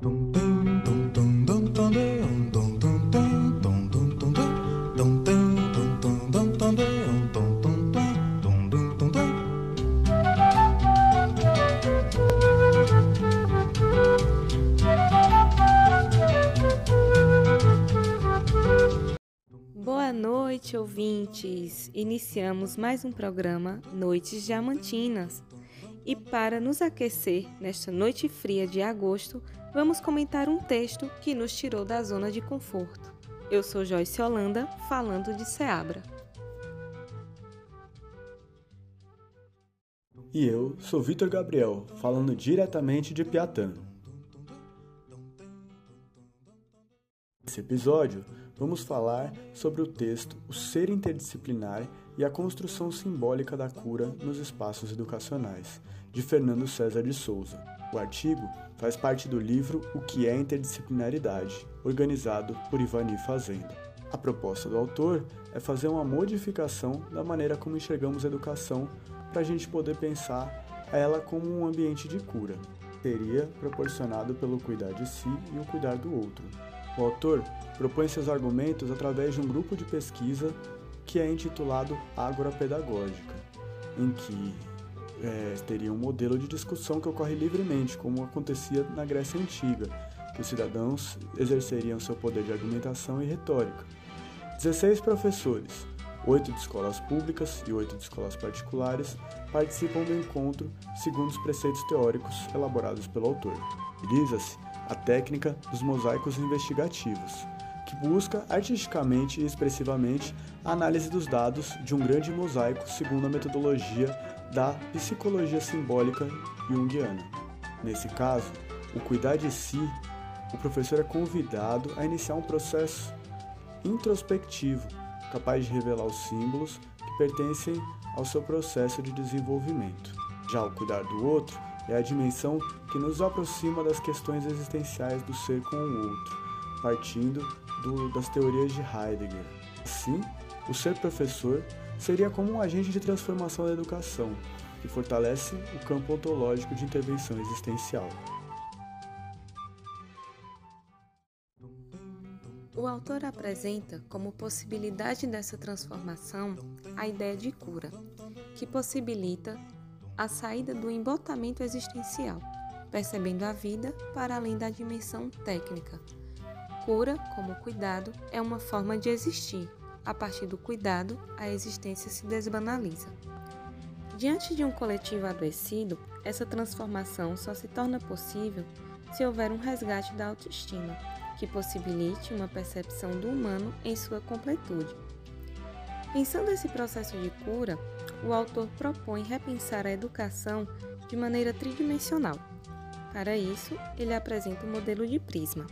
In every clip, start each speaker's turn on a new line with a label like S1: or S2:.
S1: Boa noite, ouvintes! Iniciamos mais um programa Noites Diamantinas. E para nos aquecer nesta noite fria de agosto, vamos comentar um texto que nos tirou da zona de conforto. Eu sou Joyce Holanda, falando de Seabra.
S2: E eu sou Vitor Gabriel, falando diretamente de Piatã. Nesse episódio, vamos falar sobre o texto O Ser Interdisciplinar e a Construção Simbólica da Cura nos Espaços Educacionais, de Fernando César de Souza. O artigo faz parte do livro O que é Interdisciplinaridade, organizado por Ivani Fazenda. A proposta do autor é fazer uma modificação da maneira como enxergamos a educação para a gente poder pensar ela como um ambiente de cura. Seria proporcionado pelo cuidar de si e o cuidar do outro. O autor propõe seus argumentos através de um grupo de pesquisa que é intitulado Ágora Pedagógica, em que é, teria um modelo de discussão que ocorre livremente, como acontecia na Grécia Antiga, que os cidadãos exerceriam seu poder de argumentação e retórica. 16 professores, oito de escolas públicas e oito de escolas particulares, participam do encontro segundo os preceitos teóricos elaborados pelo autor. Utiliza-se a técnica dos mosaicos investigativos, que busca artisticamente e expressivamente a análise dos dados de um grande mosaico segundo a metodologia da psicologia simbólica junguiana. Nesse caso, o cuidar de si, o professor é convidado a iniciar um processo introspectivo capaz de revelar os símbolos que pertencem ao seu processo de desenvolvimento. Já o cuidar do outro é a dimensão que nos aproxima das questões existenciais do ser com o outro, partindo do, das teorias de Heidegger. Assim, o ser professor seria como um agente de transformação da educação, que fortalece o campo ontológico de intervenção existencial.
S1: O autor apresenta como possibilidade dessa transformação a ideia de cura, que possibilita a saída do embotamento existencial, percebendo a vida para além da dimensão técnica. Cura, como cuidado, é uma forma de existir. A partir do cuidado, a existência se desbanaliza. Diante de um coletivo adoecido, essa transformação só se torna possível se houver um resgate da autoestima que possibilite uma percepção do humano em sua completude. Pensando esse processo de cura, o autor propõe repensar a educação de maneira tridimensional. Para isso, ele apresenta o modelo de prisma.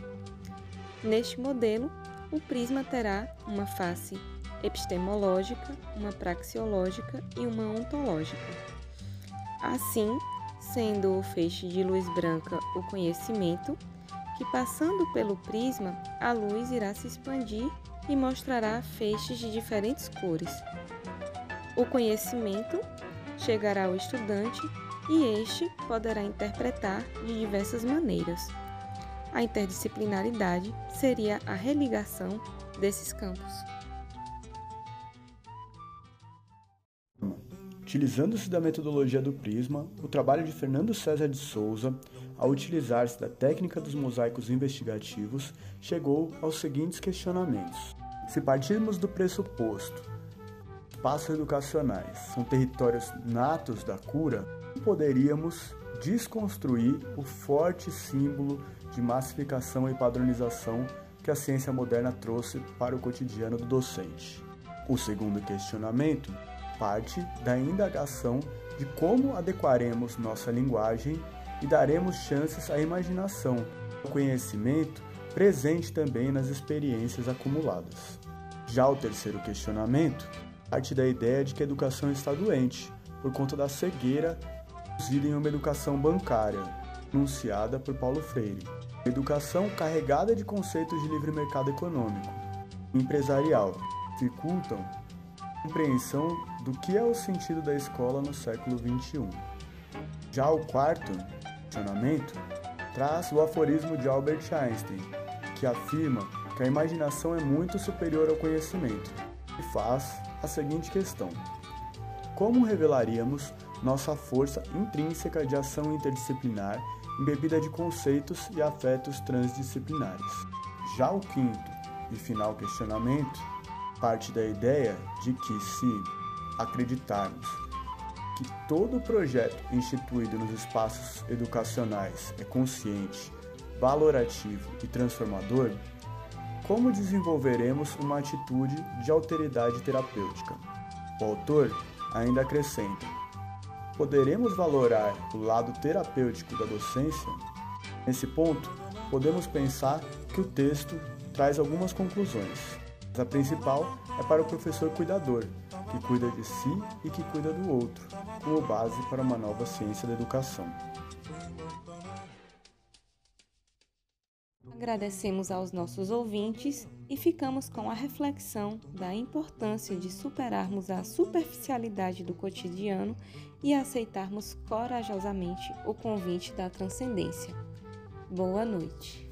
S1: Neste modelo, o prisma terá uma face epistemológica, uma praxeológica e uma ontológica. Assim, sendo o feixe de luz branca o conhecimento, que passando pelo prisma, a luz irá se expandir e mostrará feixes de diferentes cores. O conhecimento chegará ao estudante e este poderá interpretar de diversas maneiras. A interdisciplinaridade seria a religação desses campos.
S2: Utilizando-se da metodologia do prisma, o trabalho de Fernando César de Souza, ao utilizar-se da técnica dos mosaicos investigativos, chegou aos seguintes questionamentos. Se partirmos do pressuposto espaços educacionais são territórios natos da cura, poderíamos desconstruir o forte símbolo de massificação e padronização que a ciência moderna trouxe para o cotidiano do docente. O segundo questionamento parte da indagação de como adequaremos nossa linguagem e daremos chances à imaginação, ao conhecimento presente também nas experiências acumuladas. Já o terceiro questionamento parte da ideia de que a educação está doente, por conta da cegueira induzida em uma educação bancária, enunciada por Paulo Freire. Uma educação carregada de conceitos de livre mercado econômico, empresarial, dificultam a compreensão do que é o sentido da escola no século XXI. Já o quarto questionamento traz o aforismo de Albert Einstein, que afirma que a imaginação é muito superior ao conhecimento, e faz a seguinte questão: Como revelaríamos nossa força intrínseca de ação interdisciplinar embebida de conceitos e afetos transdisciplinares? Já o quinto e final questionamento parte da ideia de que, se acreditarmos que todo projeto instituído nos espaços educacionais é consciente, valorativo e transformador, como desenvolveremos uma atitude de alteridade terapêutica? O autor ainda acrescenta: poderemos valorar o lado terapêutico da docência? Nesse ponto, podemos pensar que o texto traz algumas conclusões. A principal é para o professor cuidador, que cuida de si e que cuida do outro, como base para uma nova ciência da educação.
S1: Agradecemos aos nossos ouvintes e ficamos com a reflexão da importância de superarmos a superficialidade do cotidiano e aceitarmos corajosamente o convite da transcendência. Boa noite.